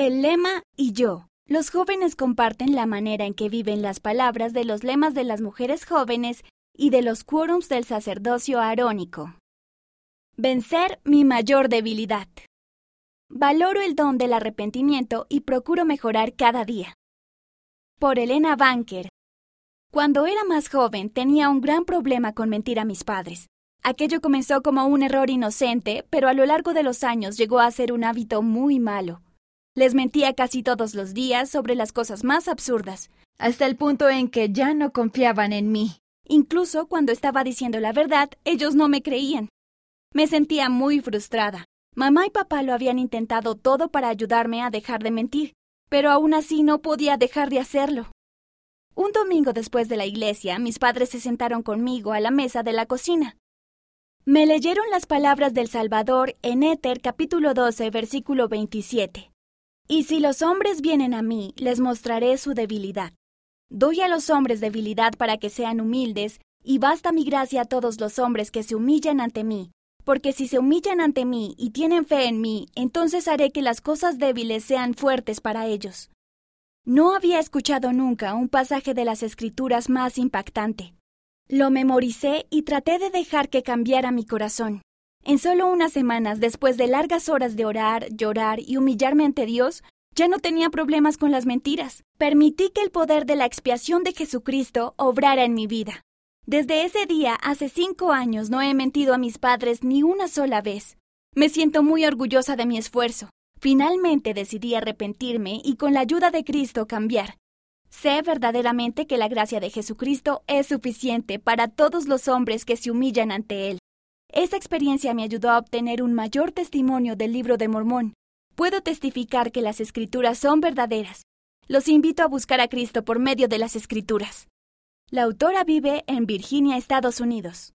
El lema y yo. Los jóvenes comparten la manera en que viven las palabras de los lemas de las mujeres jóvenes y de los quórums del sacerdocio arónico. Vencer mi mayor debilidad. Valoro el don del arrepentimiento y procuro mejorar cada día. Por Elena Banker. Cuando era más joven tenía un gran problema con mentir a mis padres. Aquello comenzó como un error inocente, pero a lo largo de los años llegó a ser un hábito muy malo. Les mentía casi todos los días sobre las cosas más absurdas, hasta el punto en que ya no confiaban en mí. Incluso cuando estaba diciendo la verdad, ellos no me creían. Me sentía muy frustrada. Mamá y papá lo habían intentado todo para ayudarme a dejar de mentir, pero aún así no podía dejar de hacerlo. Un domingo después de la iglesia, mis padres se sentaron conmigo a la mesa de la cocina. Me leyeron las palabras del Salvador en Éter capítulo 12, versículo 27. Y si los hombres vienen a mí, les mostraré su debilidad. Doy a los hombres debilidad para que sean humildes, y basta mi gracia a todos los hombres que se humillan ante mí, porque si se humillan ante mí y tienen fe en mí, entonces haré que las cosas débiles sean fuertes para ellos. No había escuchado nunca un pasaje de las Escrituras más impactante. Lo memoricé y traté de dejar que cambiara mi corazón. En solo unas semanas, después de largas horas de orar, llorar y humillarme ante Dios, ya no tenía problemas con las mentiras. Permití que el poder de la expiación de Jesucristo obrara en mi vida. Desde ese día, hace cinco años, no he mentido a mis padres ni una sola vez. Me siento muy orgullosa de mi esfuerzo. Finalmente decidí arrepentirme y con la ayuda de Cristo cambiar. Sé verdaderamente que la gracia de Jesucristo es suficiente para todos los hombres que se humillan ante Él. Esa experiencia me ayudó a obtener un mayor testimonio del libro de Mormón. Puedo testificar que las escrituras son verdaderas. Los invito a buscar a Cristo por medio de las escrituras. La autora vive en Virginia, Estados Unidos.